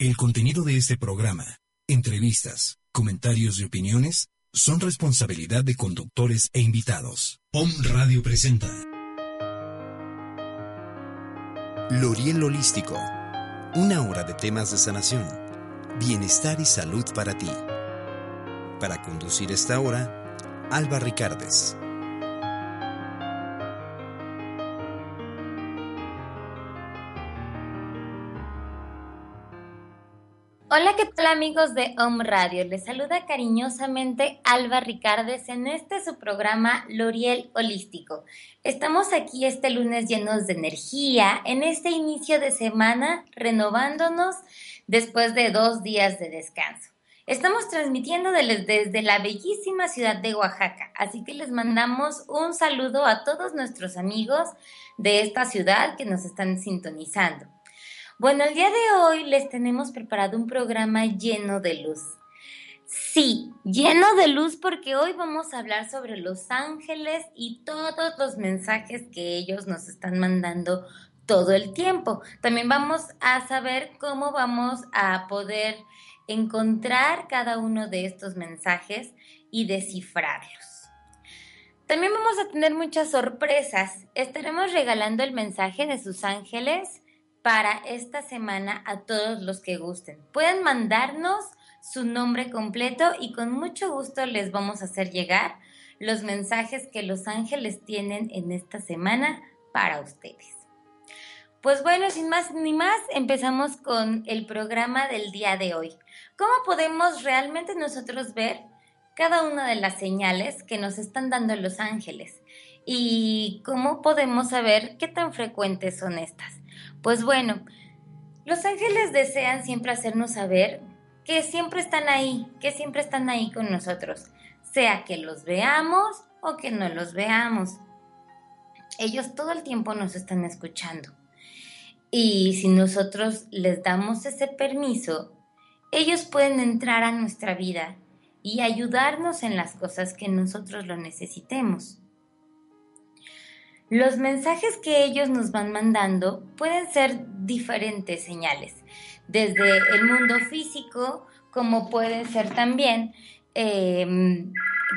El contenido de este programa, entrevistas, comentarios y opiniones son responsabilidad de conductores e invitados. POM Radio presenta Loriel Holístico. Una hora de temas de sanación, bienestar y salud para ti. Para conducir esta hora, Alba Ricardes. ¿Qué tal amigos de Home Radio? Les saluda cariñosamente Alba Ricardes en este su programa L'Oriel Holístico. Estamos aquí este lunes llenos de energía, en este inicio de semana, renovándonos después de dos días de descanso. Estamos transmitiendo desde la bellísima ciudad de Oaxaca, así que les mandamos un saludo a todos nuestros amigos de esta ciudad que nos están sintonizando. Bueno, el día de hoy les tenemos preparado un programa lleno de luz. Sí, lleno de luz porque hoy vamos a hablar sobre los ángeles y todos los mensajes que ellos nos están mandando todo el tiempo. También vamos a saber cómo vamos a poder encontrar cada uno de estos mensajes y descifrarlos. También vamos a tener muchas sorpresas. Estaremos regalando el mensaje de sus ángeles para esta semana a todos los que gusten. Pueden mandarnos su nombre completo y con mucho gusto les vamos a hacer llegar los mensajes que los ángeles tienen en esta semana para ustedes. Pues bueno, sin más ni más, empezamos con el programa del día de hoy. ¿Cómo podemos realmente nosotros ver cada una de las señales que nos están dando los ángeles? ¿Y cómo podemos saber qué tan frecuentes son estas? Pues bueno, los ángeles desean siempre hacernos saber que siempre están ahí, que siempre están ahí con nosotros, sea que los veamos o que no los veamos. Ellos todo el tiempo nos están escuchando. Y si nosotros les damos ese permiso, ellos pueden entrar a nuestra vida y ayudarnos en las cosas que nosotros lo necesitemos. Los mensajes que ellos nos van mandando pueden ser diferentes señales, desde el mundo físico, como pueden ser también em,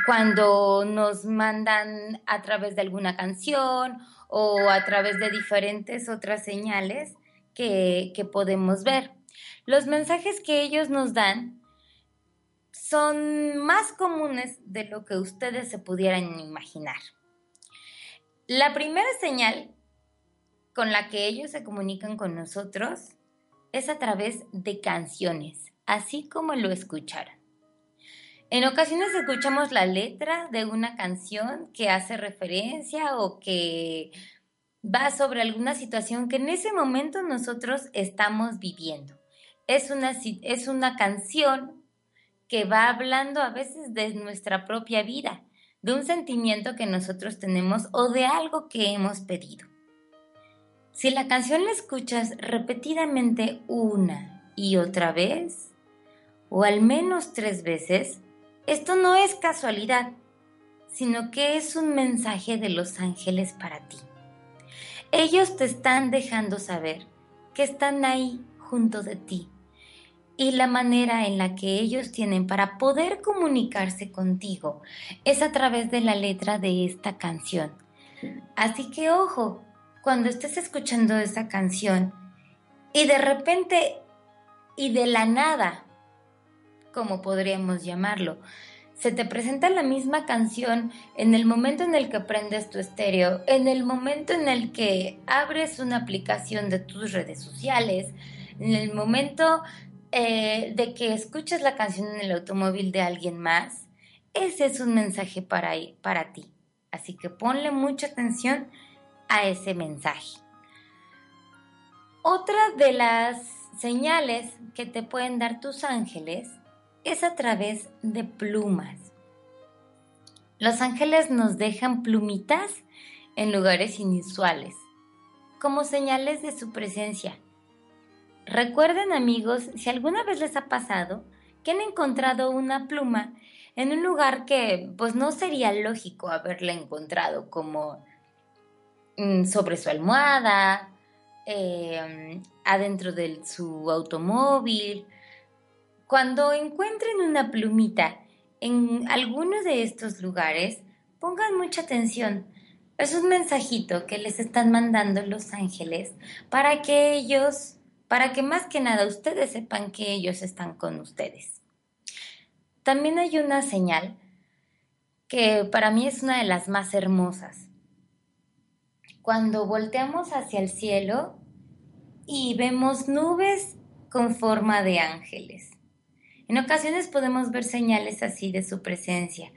cuando nos mandan a través de alguna canción o a través de diferentes otras señales que, que podemos ver. Los mensajes que ellos nos dan son más comunes de lo que ustedes se pudieran imaginar. La primera señal con la que ellos se comunican con nosotros es a través de canciones, así como lo escucharon. En ocasiones escuchamos la letra de una canción que hace referencia o que va sobre alguna situación que en ese momento nosotros estamos viviendo. Es una, es una canción que va hablando a veces de nuestra propia vida de un sentimiento que nosotros tenemos o de algo que hemos pedido. Si la canción la escuchas repetidamente una y otra vez, o al menos tres veces, esto no es casualidad, sino que es un mensaje de los ángeles para ti. Ellos te están dejando saber que están ahí junto de ti y la manera en la que ellos tienen para poder comunicarse contigo es a través de la letra de esta canción. Así que ojo, cuando estés escuchando esa canción y de repente y de la nada, como podríamos llamarlo, se te presenta la misma canción en el momento en el que prendes tu estéreo, en el momento en el que abres una aplicación de tus redes sociales, en el momento eh, de que escuches la canción en el automóvil de alguien más, ese es un mensaje para, para ti. Así que ponle mucha atención a ese mensaje. Otra de las señales que te pueden dar tus ángeles es a través de plumas. Los ángeles nos dejan plumitas en lugares inusuales, como señales de su presencia Recuerden amigos, si alguna vez les ha pasado que han encontrado una pluma en un lugar que pues no sería lógico haberla encontrado como mm, sobre su almohada, em, adentro de su automóvil. Cuando encuentren una plumita en alguno de estos lugares, pongan mucha atención. Es un mensajito que les están mandando los ángeles para que ellos, para que más que nada ustedes sepan que ellos están con ustedes. También hay una señal que para mí es una de las más hermosas. Cuando volteamos hacia el cielo y vemos nubes con forma de ángeles. En ocasiones podemos ver señales así de su presencia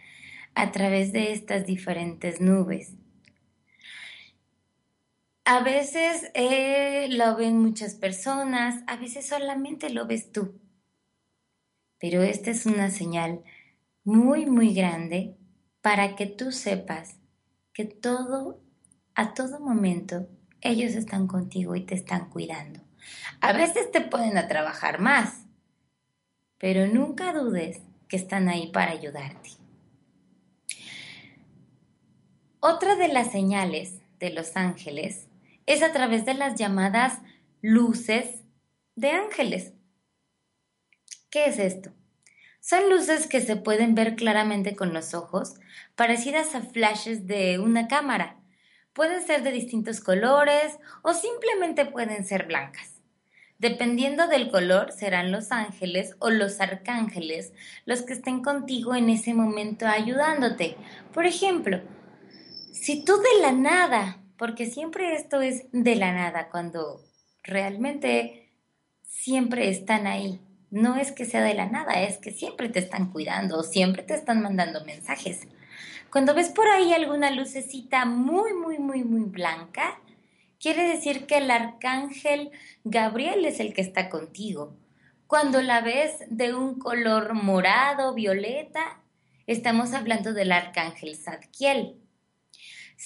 a través de estas diferentes nubes. A veces eh, lo ven muchas personas, a veces solamente lo ves tú. Pero esta es una señal muy, muy grande para que tú sepas que todo, a todo momento, ellos están contigo y te están cuidando. A veces te pueden a trabajar más, pero nunca dudes que están ahí para ayudarte. Otra de las señales de los ángeles es a través de las llamadas luces de ángeles. ¿Qué es esto? Son luces que se pueden ver claramente con los ojos, parecidas a flashes de una cámara. Pueden ser de distintos colores o simplemente pueden ser blancas. Dependiendo del color, serán los ángeles o los arcángeles los que estén contigo en ese momento ayudándote. Por ejemplo, si tú de la nada, porque siempre esto es de la nada, cuando realmente siempre están ahí, no es que sea de la nada, es que siempre te están cuidando, siempre te están mandando mensajes. Cuando ves por ahí alguna lucecita muy, muy, muy, muy blanca, quiere decir que el arcángel Gabriel es el que está contigo. Cuando la ves de un color morado, violeta, estamos hablando del arcángel Zadkiel.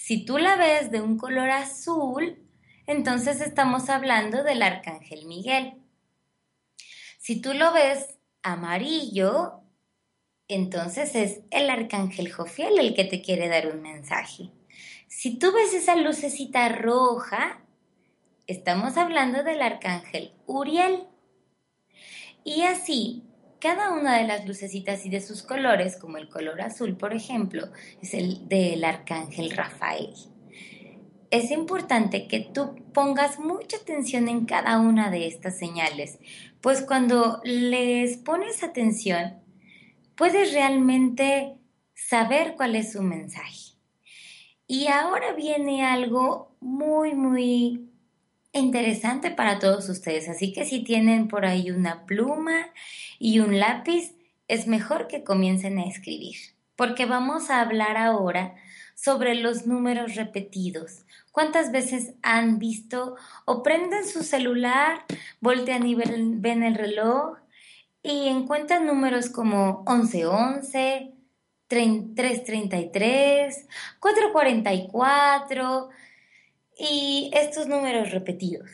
Si tú la ves de un color azul, entonces estamos hablando del arcángel Miguel. Si tú lo ves amarillo, entonces es el arcángel Jofiel el que te quiere dar un mensaje. Si tú ves esa lucecita roja, estamos hablando del arcángel Uriel. Y así, cada una de las lucecitas y de sus colores, como el color azul, por ejemplo, es el del arcángel Rafael es importante que tú pongas mucha atención en cada una de estas señales, pues cuando les pones atención, puedes realmente saber cuál es su mensaje. Y ahora viene algo muy, muy interesante para todos ustedes, así que si tienen por ahí una pluma y un lápiz, es mejor que comiencen a escribir, porque vamos a hablar ahora sobre los números repetidos. ¿Cuántas veces han visto o prenden su celular, voltean y ven, el reloj y encuentran números como 1111, 333, 444 y estos números repetidos?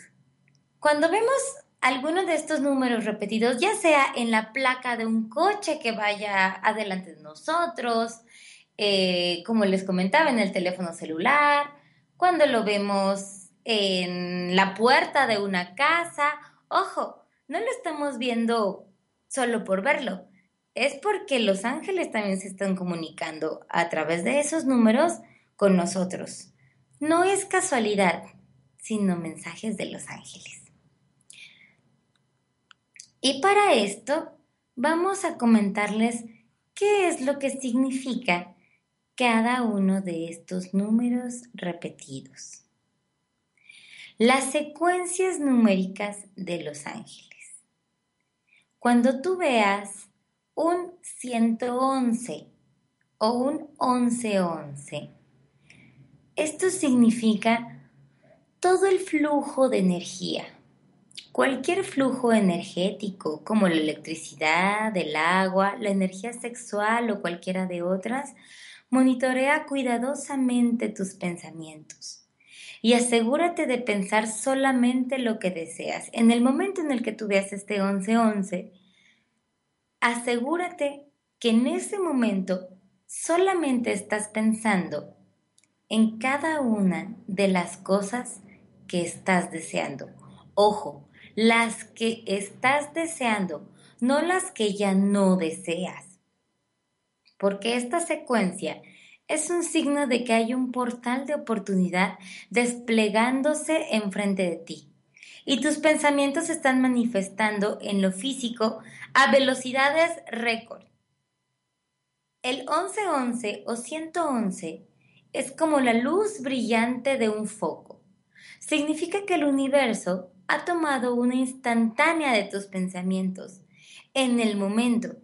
Cuando vemos algunos de estos números repetidos, ya sea en la placa de un coche que vaya adelante de nosotros, eh, como les comentaba, en el teléfono celular, cuando lo vemos en la puerta de una casa. Ojo, no lo estamos viendo solo por verlo, es porque los ángeles también se están comunicando a través de esos números con nosotros. No es casualidad, sino mensajes de los ángeles. Y para esto vamos a comentarles qué es lo que significa cada uno de estos números repetidos. Las secuencias numéricas de los ángeles. Cuando tú veas un 111 o un 1111, esto significa todo el flujo de energía. Cualquier flujo energético, como la electricidad, el agua, la energía sexual o cualquiera de otras, Monitorea cuidadosamente tus pensamientos y asegúrate de pensar solamente lo que deseas. En el momento en el que tú veas este 1111, asegúrate que en ese momento solamente estás pensando en cada una de las cosas que estás deseando. Ojo, las que estás deseando, no las que ya no deseas. Porque esta secuencia es un signo de que hay un portal de oportunidad desplegándose enfrente de ti. Y tus pensamientos se están manifestando en lo físico a velocidades récord. El 1111 o 111 es como la luz brillante de un foco. Significa que el universo ha tomado una instantánea de tus pensamientos en el momento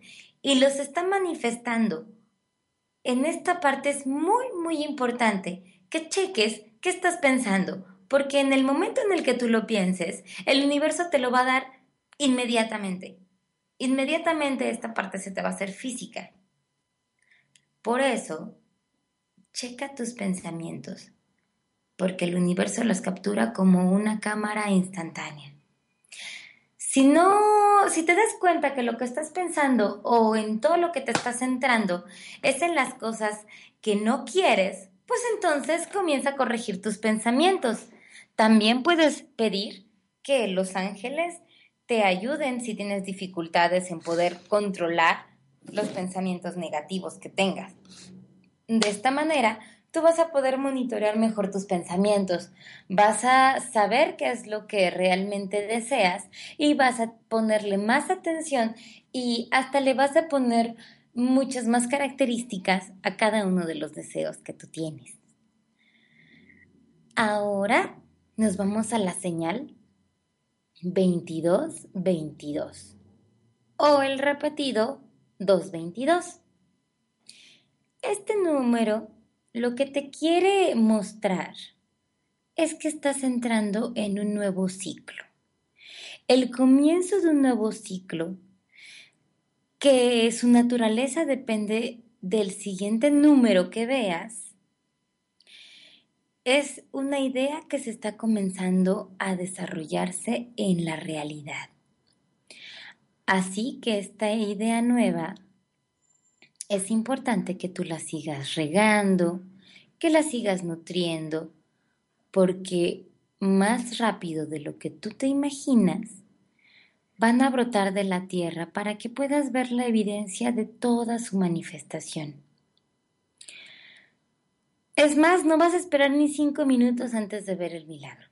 y los está manifestando. En esta parte es muy, muy importante que cheques qué estás pensando, porque en el momento en el que tú lo pienses, el universo te lo va a dar inmediatamente. Inmediatamente esta parte se te va a hacer física. Por eso, checa tus pensamientos, porque el universo los captura como una cámara instantánea. Si no, si te das cuenta que lo que estás pensando o en todo lo que te estás centrando es en las cosas que no quieres, pues entonces comienza a corregir tus pensamientos. También puedes pedir que los ángeles te ayuden si tienes dificultades en poder controlar los pensamientos negativos que tengas. De esta manera, tú vas a poder monitorear mejor tus pensamientos, vas a saber qué es lo que realmente deseas y vas a ponerle más atención y hasta le vas a poner muchas más características a cada uno de los deseos que tú tienes. Ahora nos vamos a la señal 22-22 o el repetido 222. Este número lo que te quiere mostrar es que estás entrando en un nuevo ciclo. El comienzo de un nuevo ciclo, que su naturaleza depende del siguiente número que veas, es una idea que se está comenzando a desarrollarse en la realidad. Así que esta idea nueva es importante que tú la sigas regando, que la sigas nutriendo, porque más rápido de lo que tú te imaginas, van a brotar de la tierra para que puedas ver la evidencia de toda su manifestación. Es más, no vas a esperar ni cinco minutos antes de ver el milagro.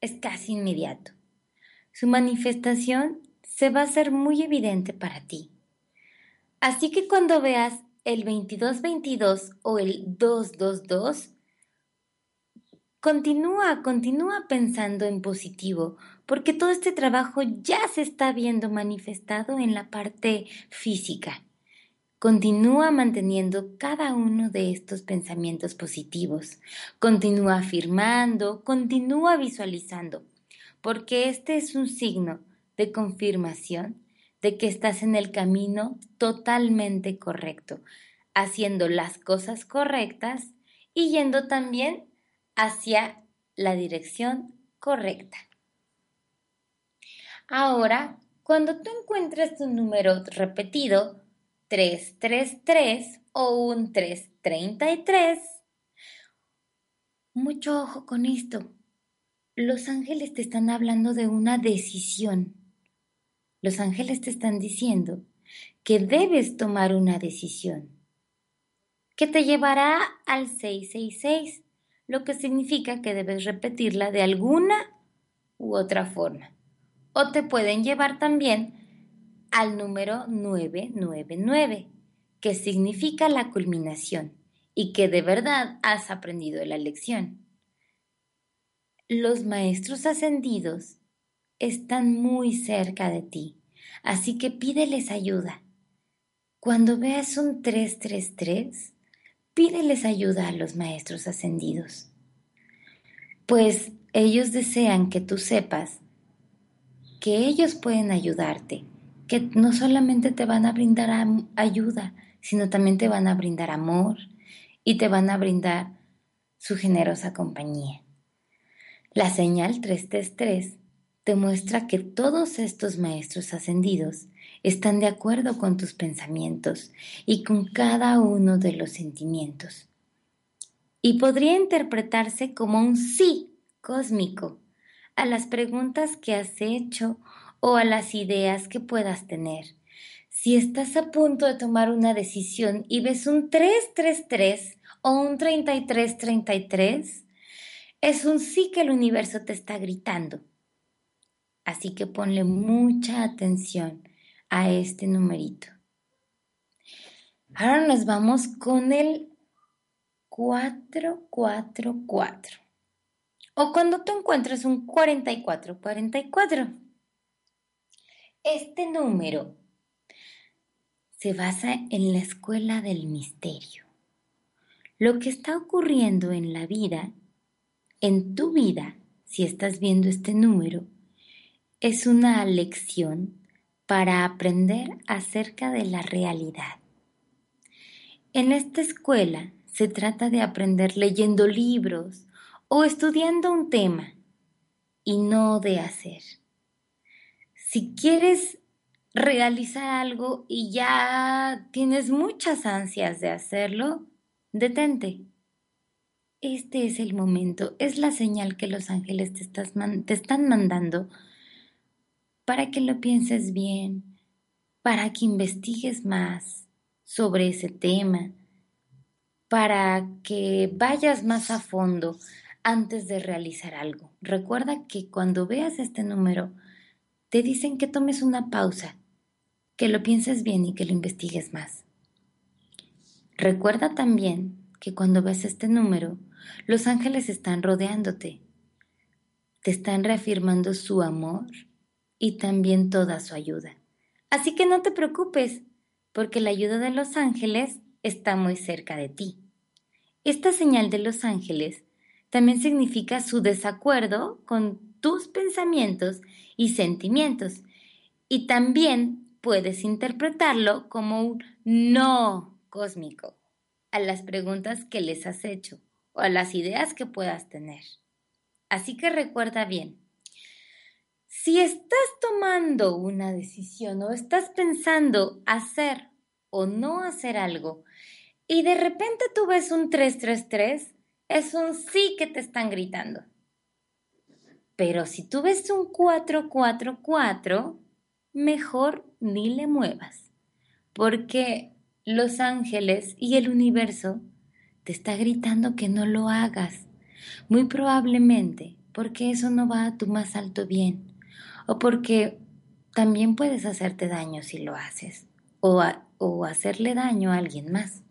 Es casi inmediato. Su manifestación se va a hacer muy evidente para ti. Así que cuando veas el 2222 o el 222, continúa, continúa pensando en positivo, porque todo este trabajo ya se está viendo manifestado en la parte física. Continúa manteniendo cada uno de estos pensamientos positivos. Continúa afirmando, continúa visualizando, porque este es un signo de confirmación de que estás en el camino totalmente correcto, haciendo las cosas correctas y yendo también hacia la dirección correcta. Ahora, cuando tú encuentres tu número repetido, 333 o un 333, mucho ojo con esto. Los ángeles te están hablando de una decisión los ángeles te están diciendo que debes tomar una decisión que te llevará al 666, lo que significa que debes repetirla de alguna u otra forma. O te pueden llevar también al número 999, que significa la culminación y que de verdad has aprendido la lección. Los maestros ascendidos están muy cerca de ti, así que pídeles ayuda. Cuando veas un 333, pídeles ayuda a los maestros ascendidos, pues ellos desean que tú sepas que ellos pueden ayudarte, que no solamente te van a brindar ayuda, sino también te van a brindar amor y te van a brindar su generosa compañía. La señal 333 demuestra que todos estos maestros ascendidos están de acuerdo con tus pensamientos y con cada uno de los sentimientos. Y podría interpretarse como un sí cósmico a las preguntas que has hecho o a las ideas que puedas tener. Si estás a punto de tomar una decisión y ves un 333 o un 3333, es un sí que el universo te está gritando. Así que ponle mucha atención a este numerito. Ahora nos vamos con el 444. O cuando tú encuentres un 4444. Este número se basa en la escuela del misterio. Lo que está ocurriendo en la vida, en tu vida, si estás viendo este número, es una lección para aprender acerca de la realidad. En esta escuela se trata de aprender leyendo libros o estudiando un tema y no de hacer. Si quieres realizar algo y ya tienes muchas ansias de hacerlo, detente. Este es el momento, es la señal que los ángeles te, te están mandando para que lo pienses bien, para que investigues más sobre ese tema, para que vayas más a fondo antes de realizar algo. Recuerda que cuando veas este número, te dicen que tomes una pausa, que lo pienses bien y que lo investigues más. Recuerda también que cuando ves este número, los ángeles están rodeándote, te están reafirmando su amor y también toda su ayuda. Así que no te preocupes, porque la ayuda de los ángeles está muy cerca de ti. Esta señal de los ángeles también significa su desacuerdo con tus pensamientos y sentimientos. Y también puedes interpretarlo como un no cósmico a las preguntas que les has hecho o a las ideas que puedas tener. Así que recuerda bien, si estás tomando una decisión o estás pensando hacer o no hacer algo y de repente tú ves un 333, es un sí que te están gritando. Pero si tú ves un 444, mejor ni le muevas, porque los ángeles y el universo te está gritando que no lo hagas, muy probablemente porque eso no va a tu más alto bien, o porque también puedes hacerte daño si lo haces, o, o hacerle daño a alguien más.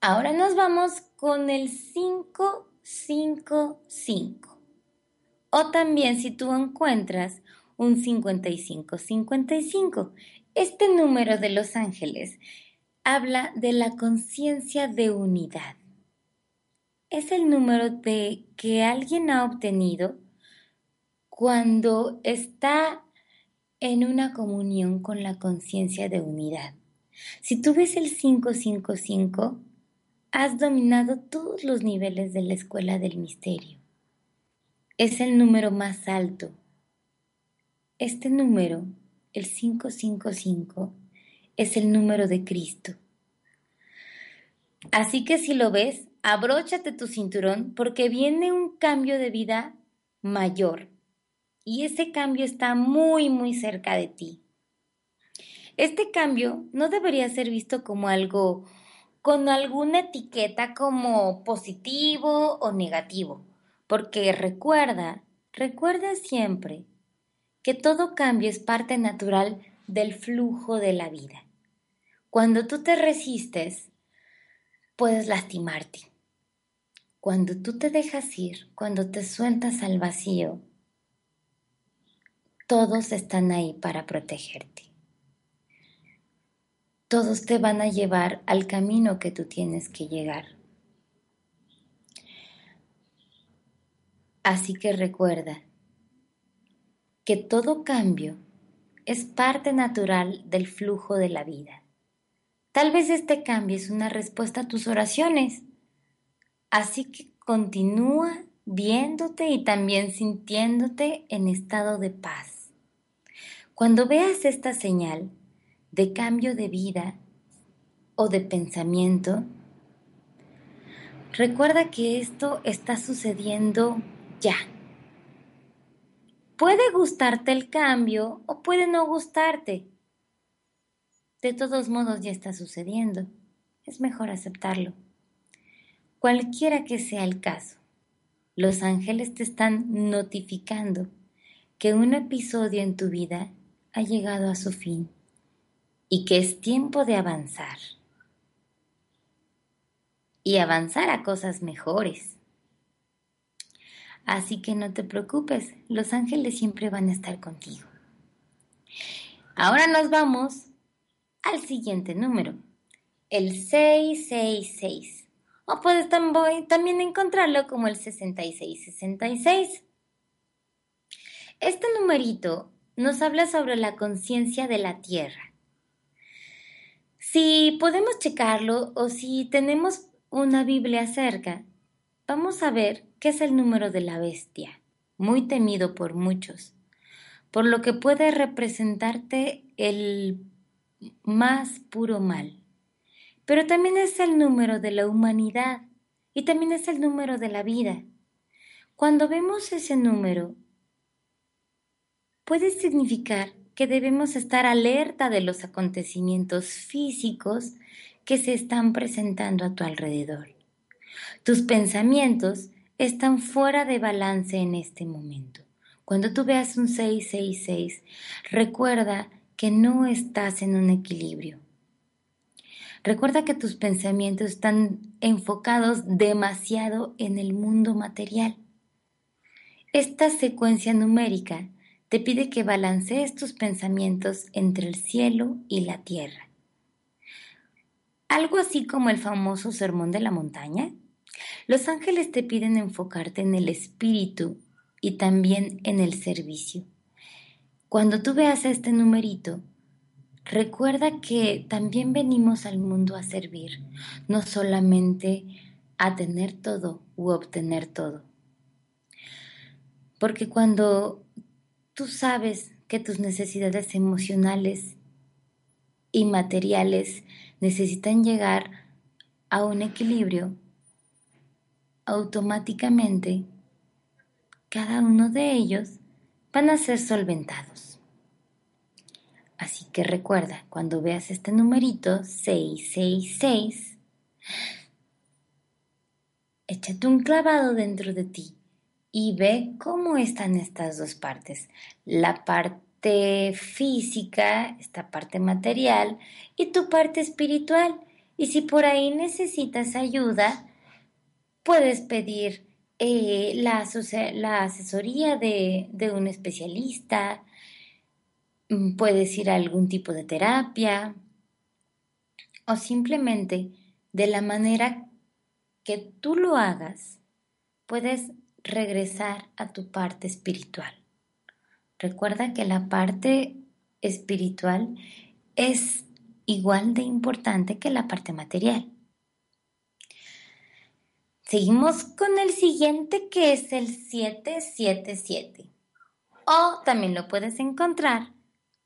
Ahora nos vamos con el 5 55. O también si tú encuentras un 5555. Este número de los ángeles habla de la conciencia de unidad. Es el número de que alguien ha obtenido cuando está en una comunión con la conciencia de unidad. Si tú ves el 555, Has dominado todos los niveles de la escuela del misterio. Es el número más alto. Este número, el 555, es el número de Cristo. Así que si lo ves, abróchate tu cinturón porque viene un cambio de vida mayor. Y ese cambio está muy, muy cerca de ti. Este cambio no debería ser visto como algo con alguna etiqueta como positivo o negativo, porque recuerda, recuerda siempre que todo cambio es parte natural del flujo de la vida. Cuando tú te resistes, puedes lastimarte. Cuando tú te dejas ir, cuando te sueltas al vacío, todos están ahí para protegerte todos te van a llevar al camino que tú tienes que llegar. Así que recuerda que todo cambio es parte natural del flujo de la vida. Tal vez este cambio es una respuesta a tus oraciones. Así que continúa viéndote y también sintiéndote en estado de paz. Cuando veas esta señal, de cambio de vida o de pensamiento, Recuerda que esto está sucediendo ya. Puede gustarte el cambio o puede no gustarte. De todos modos ya está sucediendo. Es mejor aceptarlo. Cualquiera que sea el caso, los ángeles te están notificando que un episodio en tu vida ha llegado a su fin y que es tiempo de avanzar y avanzar a cosas mejores. Así que no te preocupes, los ángeles siempre van a estar contigo. Ahora nos vamos al siguiente número, el 666. O puedes también encontrarlo como el 6666. Este numerito nos habla sobre la conciencia de la Tierra. Si podemos checarlo o si tenemos una Biblia cerca, vamos a ver qué es el número de la bestia, muy temido por muchos, por lo que puede representarte el más puro mal. Pero también es el número de la humanidad y también es el número de la vida. Cuando vemos ese número, puede significar que debemos estar alerta de los acontecimientos físicos que se están presentando a tu alrededor. Tus pensamientos están fuera de balance en este momento. Cuando tú veas un 666, recuerda que no estás en un equilibrio. Recuerda que tus pensamientos están enfocados demasiado en el mundo material. Esta secuencia numérica te pide que balancees tus pensamientos entre el cielo y la tierra algo así como el famoso sermón de la montaña. Los ángeles te piden enfocarte en el espíritu y también en el servicio. Cuando tú veas este numerito, recuerda que también venimos al mundo a servir, no solamente a tener todo u obtener todo. Porque cuando tú sabes que tus necesidades emocionales y materiales necesitan llegar a un equilibrio, automáticamente cada uno de ellos van a ser solventados. Que recuerda, cuando veas este numerito 666, échate un clavado dentro de ti y ve cómo están estas dos partes. La parte física, esta parte material y tu parte espiritual. Y si por ahí necesitas ayuda, puedes pedir eh, la, asesoría de, un especialista, puedes ir a algún tipo de terapia o simplemente de la manera que tú lo hagas, puedes regresar a tu parte espiritual. Recuerda que la parte espiritual es igual de importante que la parte material. Seguimos con el siguiente que es el 777. O también lo puedes encontrar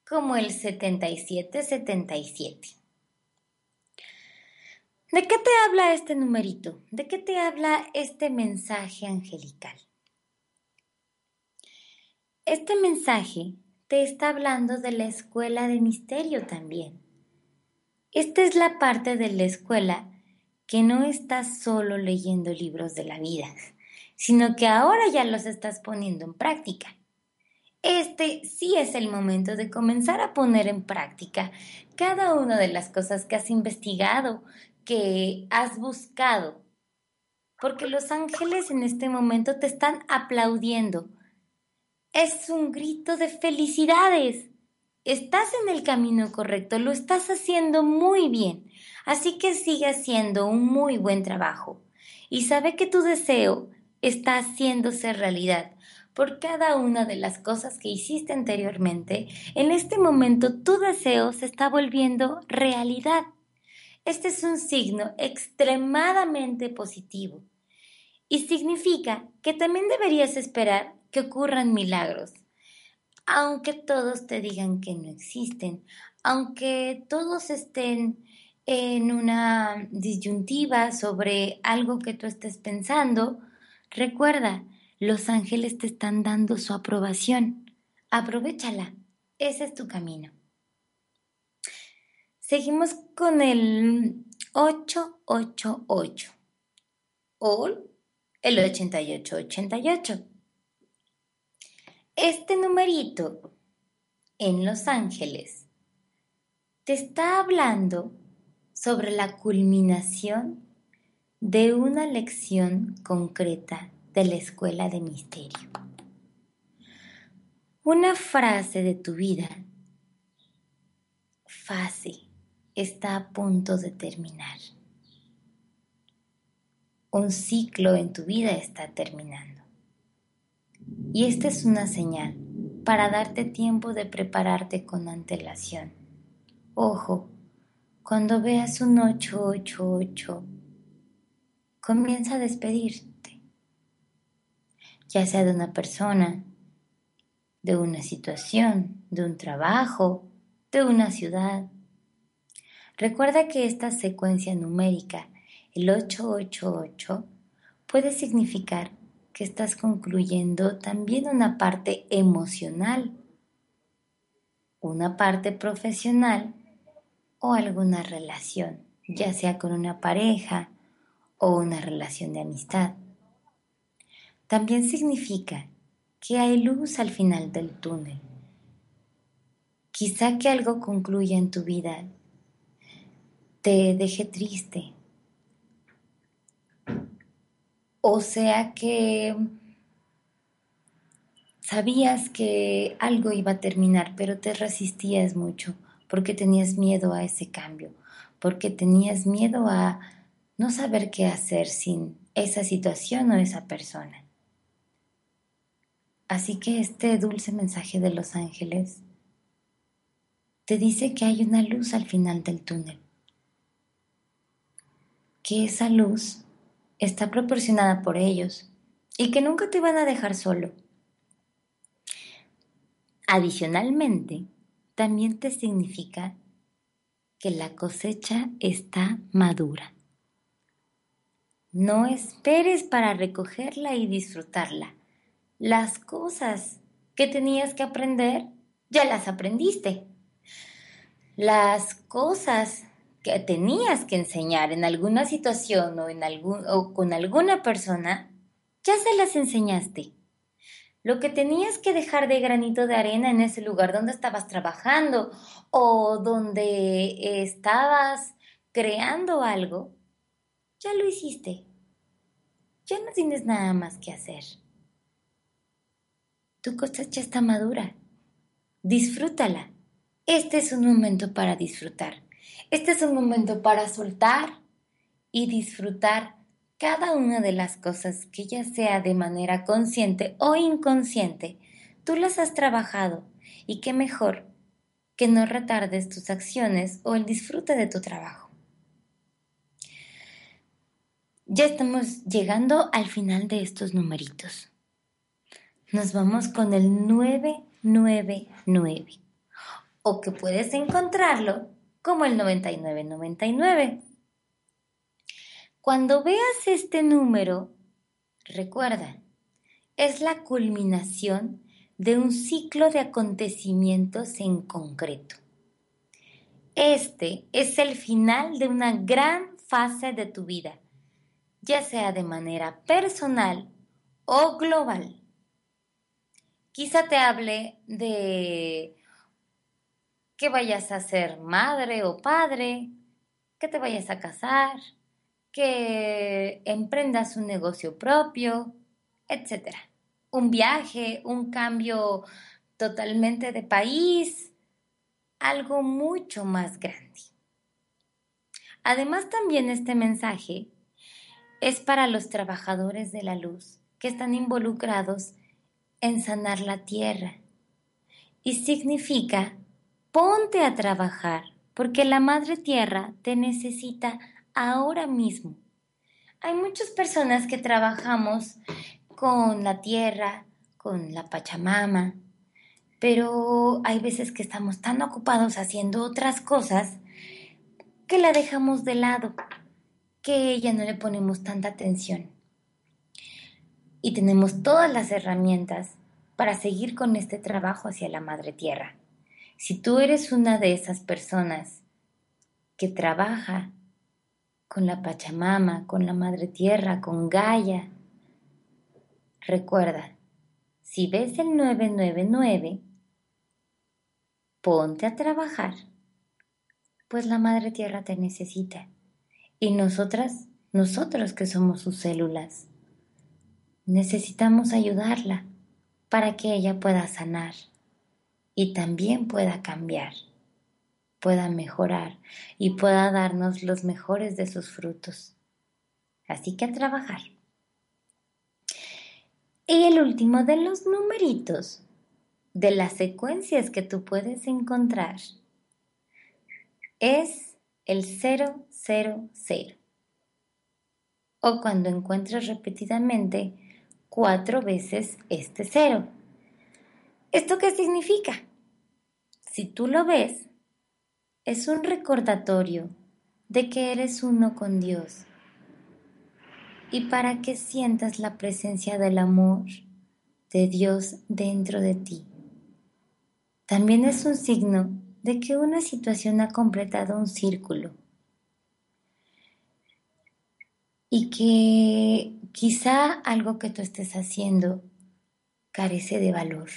como el 7777. ¿De qué te habla este numerito? ¿De qué te habla este mensaje angelical? Este mensaje te está hablando de la escuela de misterio también. Esta es la parte de la escuela que no estás solo leyendo libros de la vida, sino que ahora ya los estás poniendo en práctica. Este sí es el momento de comenzar a poner en práctica cada una de las cosas que has investigado, que has buscado, porque los ángeles en este momento te están aplaudiendo es un grito de felicidades. Estás en el camino correcto, lo estás haciendo muy bien, así que sigue haciendo un muy buen trabajo. Y sabe que tu deseo está haciéndose realidad por cada una de las cosas que hiciste anteriormente. En este momento tu deseo se está volviendo realidad. Este es un signo extremadamente positivo y significa que también deberías esperar que ocurran milagros, aunque todos te digan que no existen, aunque todos estén en una disyuntiva sobre algo que tú estés pensando, recuerda, los ángeles te están dando su aprobación. Aprovechala. Ese es tu camino. Seguimos con el 888 o el 8888. Este numerito en Los Ángeles te está hablando sobre la culminación de una lección concreta de la escuela de misterio. Una frase de tu vida fase está a punto de terminar. Un ciclo en tu vida está terminando. Y esta es una señal para darte tiempo de prepararte con antelación. Ojo, cuando veas un 888, comienza a despedirte, ya sea de una persona, de una situación, de un trabajo, de una ciudad. Recuerda que esta secuencia numérica, el 888, puede significar que estás concluyendo también una parte emocional, una parte profesional o alguna relación, ya sea con una pareja o una relación de amistad. También significa que hay luz al final del túnel. Quizá que algo concluya en tu vida, te deje triste, o sea que sabías que algo iba a terminar, pero te resistías mucho porque tenías miedo a ese cambio, porque tenías miedo a no saber qué hacer sin esa situación o esa persona. Así que este dulce mensaje de los ángeles te dice que hay una luz al final del túnel, que esa luz está proporcionada por ellos y que nunca te van a dejar solo. Adicionalmente, también te significa que la cosecha está madura. No esperes para recogerla y disfrutarla. Las cosas que tenías que aprender, ya las aprendiste. Las cosas que tenías que enseñar en alguna situación o, en algún, o con alguna persona, ya se las enseñaste. Lo que tenías que dejar de granito de arena en ese lugar donde estabas trabajando o donde estabas creando algo, ya lo hiciste. Ya no tienes nada más que hacer. Tu cosecha está madura. Disfrútala. Este es un momento para disfrutar. Este es un momento para soltar y disfrutar cada una de las cosas que ya sea de manera consciente o inconsciente, tú las has trabajado y qué mejor que no retardes tus acciones o el disfrute de tu trabajo. Ya estamos llegando al final de estos numeritos. Nos vamos con el 999 o que puedes encontrarlo como el 9999. Cuando veas este número, recuerda, es la culminación de un ciclo de acontecimientos en concreto. Este es el final de una gran fase de tu vida, ya sea de manera personal o global. Quizá te hable de que vayas a ser madre o padre, que te vayas a casar, que emprendas un negocio propio, etc. Un viaje, un cambio totalmente de país, algo mucho más grande. Además también este mensaje es para los trabajadores de la luz que están involucrados en sanar la tierra y significa Ponte a trabajar, porque la Madre Tierra te necesita ahora mismo. Hay muchas personas que trabajamos con la tierra, con la Pachamama, pero hay veces que estamos tan ocupados haciendo otras cosas que la dejamos de lado, que ella no le ponemos tanta atención. Y tenemos todas las herramientas para seguir con este trabajo hacia la Madre Tierra. Si tú eres una de esas personas que trabaja con la Pachamama, con la Madre Tierra, con Gaia, recuerda, si ves el 999, ponte a trabajar, pues la Madre Tierra te necesita. Y nosotras, nosotros que somos sus células, necesitamos ayudarla para que ella pueda sanar y también pueda cambiar, pueda mejorar y pueda darnos los mejores de sus frutos. Así que a trabajar. Y el último de los numeritos de las secuencias que tú puedes encontrar es el 000 o cuando encuentres repetidamente cuatro veces este cero. ¿Esto qué significa? Si tú lo ves, es un recordatorio de que eres uno con Dios y para que sientas la presencia del amor de Dios dentro de ti. También es un signo de que una situación ha completado un círculo y que quizá algo que tú estés haciendo carece de valor.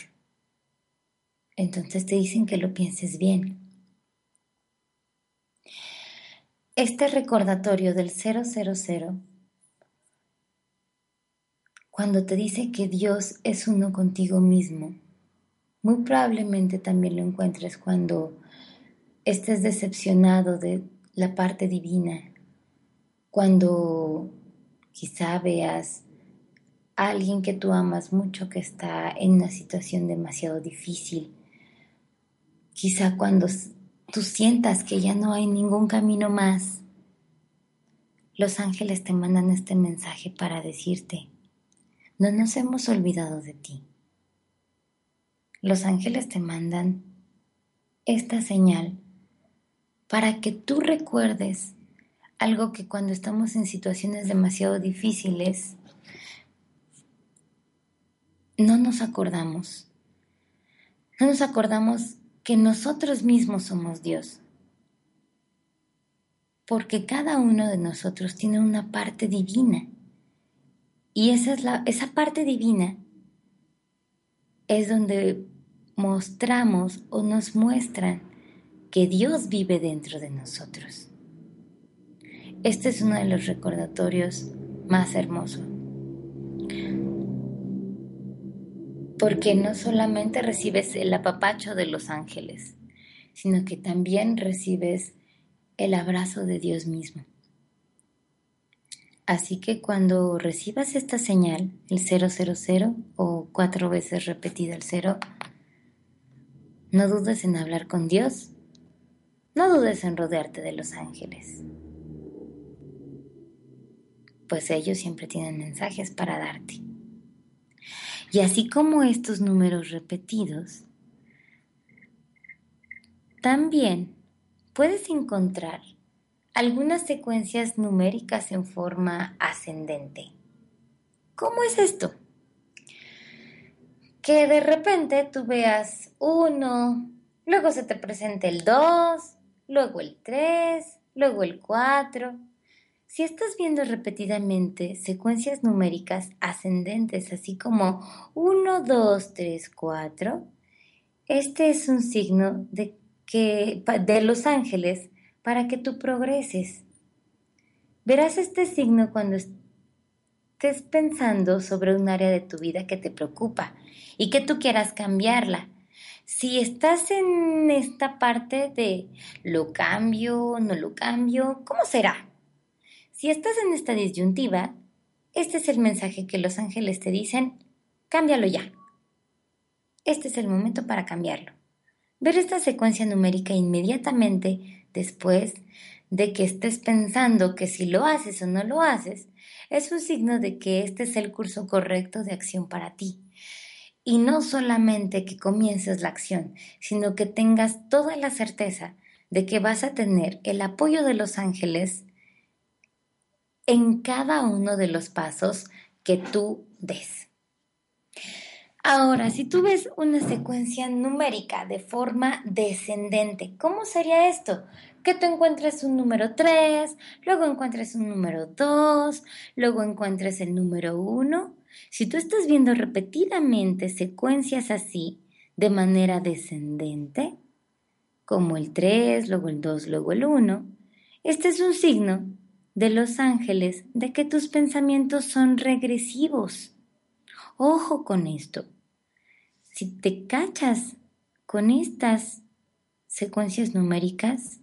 Entonces te dicen que lo pienses bien. Este recordatorio del 000, cuando te dice que Dios es uno contigo mismo, muy probablemente también lo encuentres cuando estés decepcionado de la parte divina cuando quizá veas a alguien que tú amas mucho que está en una situación demasiado difícil, quizá cuando tú sientas que ya no hay ningún camino más, los ángeles te mandan este mensaje para decirte, no nos hemos olvidado de ti. Los ángeles te mandan esta señal para que tú recuerdes algo que cuando estamos en situaciones demasiado difíciles no nos acordamos. No nos acordamos que nosotros mismos somos Dios. Porque cada uno de nosotros tiene una parte divina. Y esa, es la, esa parte divina es donde mostramos o nos muestran que Dios vive dentro de nosotros. Este es uno de los recordatorios más hermosos. Porque no solamente recibes el apapacho de los ángeles, sino que también recibes el abrazo de Dios mismo. Así que cuando recibas esta señal, el 000 o cuatro veces repetida el cero, no dudes en hablar con Dios, no dudes en rodearte de los ángeles pues ellos siempre tienen mensajes para darte. Y así como estos números repetidos, también puedes encontrar algunas secuencias numéricas en forma ascendente. ¿Cómo es esto? Que de repente tú veas uno, luego se te presente el 2, luego el 3, luego el 4, si estás viendo repetidamente secuencias numéricas ascendentes, así como 1, 2, 3, 4, este es un signo de, que, de los ángeles para que tú progreses. Verás este signo cuando estés pensando sobre un área de tu vida que te preocupa y que tú quieras cambiarla. Si estás en esta parte de lo cambio, no lo cambio, ¿cómo será? Si estás en esta disyuntiva, este es el mensaje que los ángeles te dicen, cámbialo ya. Este es el momento para cambiarlo. Ver esta secuencia numérica inmediatamente después de que estés pensando que si lo haces o no lo haces, es un signo de que este es el curso correcto de acción para ti. Y no solamente que comiences la acción, sino que tengas toda la certeza de que vas a tener el apoyo de los ángeles en cada uno de los pasos que tú des. Ahora, si tú ves una secuencia numérica de forma descendente, ¿cómo sería esto? Que tú encuentres un número 3, luego encuentres un número 2, luego encuentres el número 1. Si tú estás viendo repetidamente secuencias así, de manera descendente, como el 3, luego el 2, luego el 1, este es un signo de los ángeles de que tus pensamientos son regresivos. Ojo con esto. Si te cachas con estas secuencias numéricas,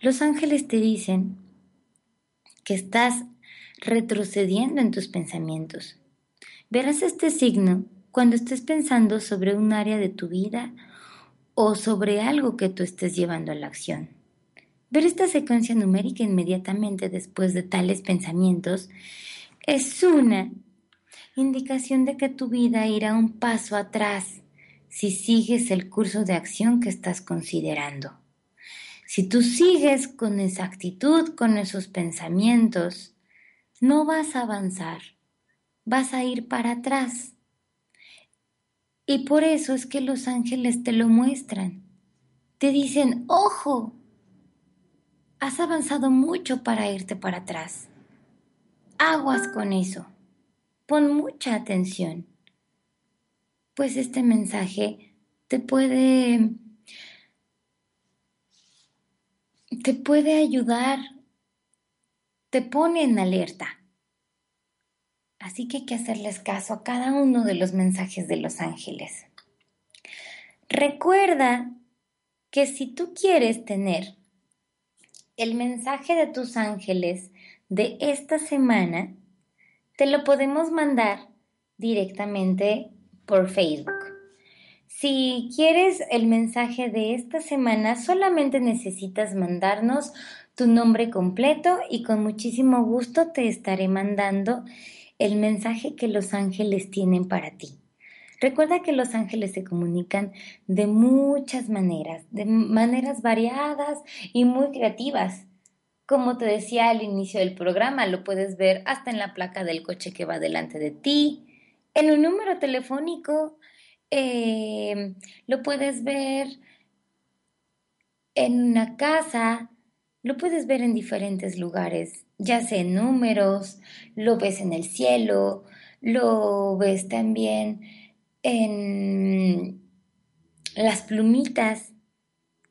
los ángeles te dicen que estás retrocediendo en tus pensamientos. Verás este signo cuando estés pensando sobre un área de tu vida o sobre algo que tú estés llevando a la acción. Ver esta secuencia numérica inmediatamente después de tales pensamientos es una indicación de que tu vida irá un paso atrás si sigues el curso de acción que estás considerando. Si tú sigues con esa actitud, con esos pensamientos, no vas a avanzar, vas a ir para atrás. Y por eso es que los ángeles te lo muestran. Te dicen, ojo, has avanzado mucho para irte para atrás. Aguas con eso. Pon mucha atención. Pues este mensaje te puede te puede ayudar, te pone en alerta. Así que hay que hacerles caso a cada uno de los mensajes de los ángeles. Recuerda que si tú quieres tener el mensaje de tus ángeles de esta semana, te lo podemos mandar directamente por Facebook. Si quieres el mensaje de esta semana, solamente necesitas mandarnos tu nombre completo y con muchísimo gusto te estaré mandando el mensaje que los ángeles tienen para ti. Recuerda que los ángeles se comunican de muchas maneras, de maneras variadas y muy creativas. Como te decía al inicio del programa, lo puedes ver hasta en la placa del coche que va delante de ti, en un número telefónico, eh, lo puedes ver en una casa, lo puedes ver en diferentes lugares ya sea en números, lo ves en el cielo, lo ves también en las plumitas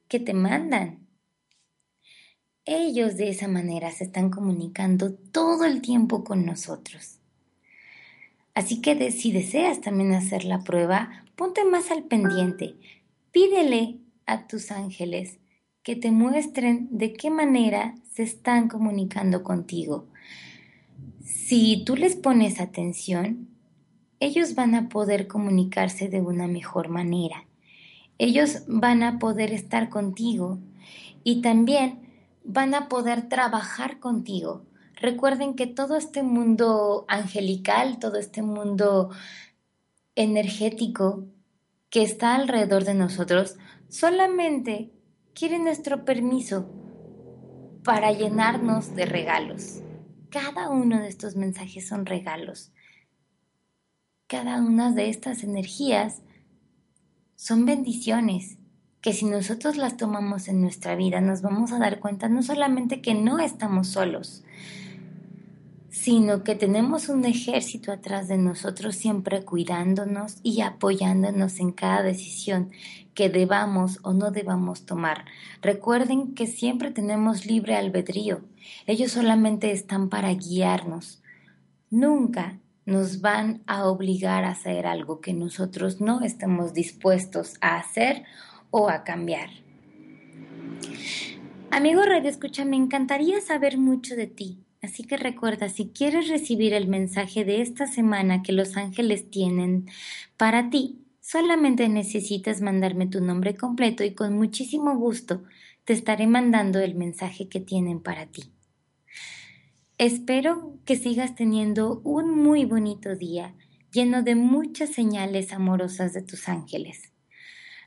que te mandan. Ellos de esa manera se están comunicando todo el tiempo con nosotros. Así que si deseas también hacer la prueba, ponte más al pendiente. Pídele a tus ángeles que te muestren de qué manera se están comunicando contigo. Si tú les pones atención, ellos van a poder comunicarse de una mejor manera. Ellos van a poder estar contigo y también van a poder trabajar contigo. Recuerden que todo este mundo angelical, todo este mundo energético que está alrededor de nosotros, solamente quiere nuestro permiso para llenarnos de regalos. Cada uno de estos mensajes son regalos. Cada una de estas energías son bendiciones que si nosotros las tomamos en nuestra vida nos vamos a dar cuenta no solamente que no estamos solos, sino que tenemos un ejército atrás de nosotros siempre cuidándonos y apoyándonos en cada decisión que debamos o no debamos tomar. Recuerden que siempre tenemos libre albedrío. Ellos solamente están para guiarnos. Nunca nos van a obligar a hacer algo que nosotros no estemos dispuestos a hacer o a cambiar. Amigo Radio Escucha, me encantaría saber mucho de ti. Así que recuerda, si quieres recibir el mensaje de esta semana que los ángeles tienen para ti, solamente necesitas mandarme tu nombre completo y con muchísimo gusto te estaré mandando el mensaje que tienen para ti. Espero que sigas teniendo un muy bonito día lleno de muchas señales amorosas de tus ángeles.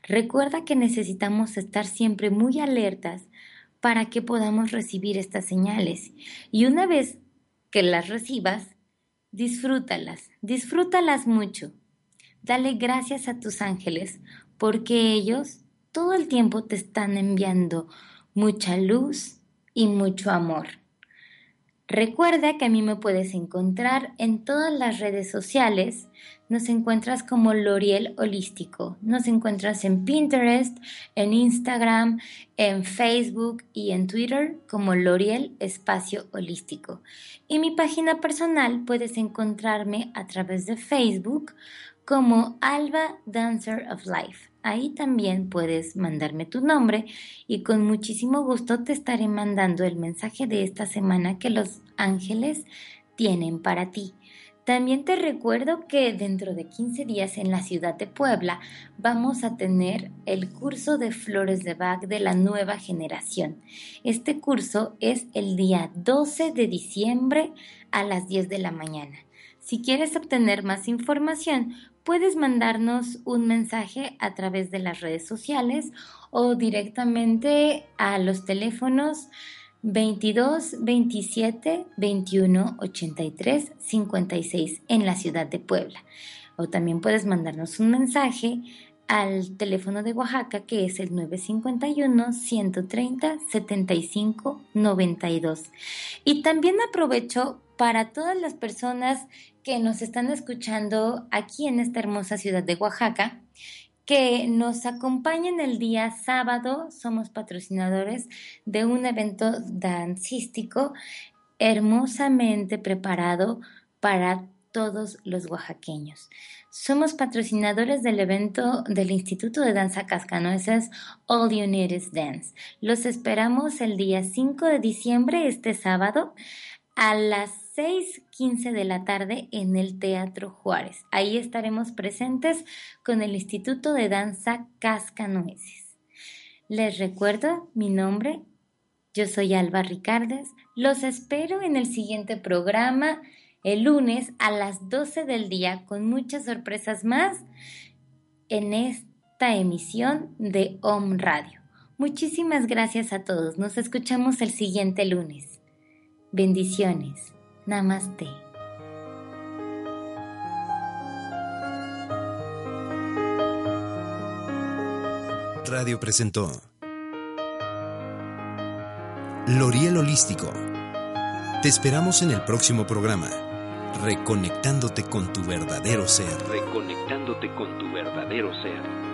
Recuerda que necesitamos estar siempre muy alertas para que podamos recibir estas señales. Y una vez que las recibas, disfrútalas, disfrútalas mucho. Dale gracias a tus ángeles porque ellos todo el tiempo te están enviando mucha luz y mucho amor. Recuerda que a mí me puedes encontrar en todas las redes sociales. Nos encuentras como L'Oriel Holístico. Nos encuentras en Pinterest, en Instagram, en Facebook y en Twitter como L'Oriel Espacio Holístico. Y mi página personal puedes encontrarme a través de Facebook como Alba Dancer of Life. Ahí también puedes mandarme tu nombre y con muchísimo gusto te estaré mandando el mensaje de esta semana que los ángeles tienen para ti. También te recuerdo que dentro de 15 días en la ciudad de Puebla vamos a tener el curso de flores de Bach de la nueva generación. Este curso es el día 12 de diciembre a las 10 de la mañana. Si quieres obtener más información, puedes mandarnos un mensaje a través de las redes sociales o directamente a los teléfonos 22 27 21 83 56 en la ciudad de Puebla. O también puedes mandarnos un mensaje al teléfono de Oaxaca que es el 951 130 75 92. Y también aprovecho para todas las personas que nos están escuchando aquí en esta hermosa ciudad de Oaxaca, que nos acompañen el día sábado. Somos patrocinadores de un evento dancístico hermosamente preparado para todos los oaxaqueños. Somos patrocinadores del evento del Instituto de Danza Cascanueces All You Need is Dance. Los esperamos el día 5 de diciembre, este sábado, a las 6.15 de la tarde en el Teatro Juárez. Ahí estaremos presentes con el Instituto de Danza Cascanueces. Les recuerdo mi nombre, yo soy Alba Ricardes. Los espero en el siguiente programa el lunes a las 12 del día con muchas sorpresas más en esta emisión de Om Radio. Muchísimas gracias a todos. Nos escuchamos el siguiente lunes. Bendiciones. Namaste. Radio presentó Loriel Holístico. Te esperamos en el próximo programa, reconectándote con tu verdadero ser. Reconectándote con tu verdadero ser.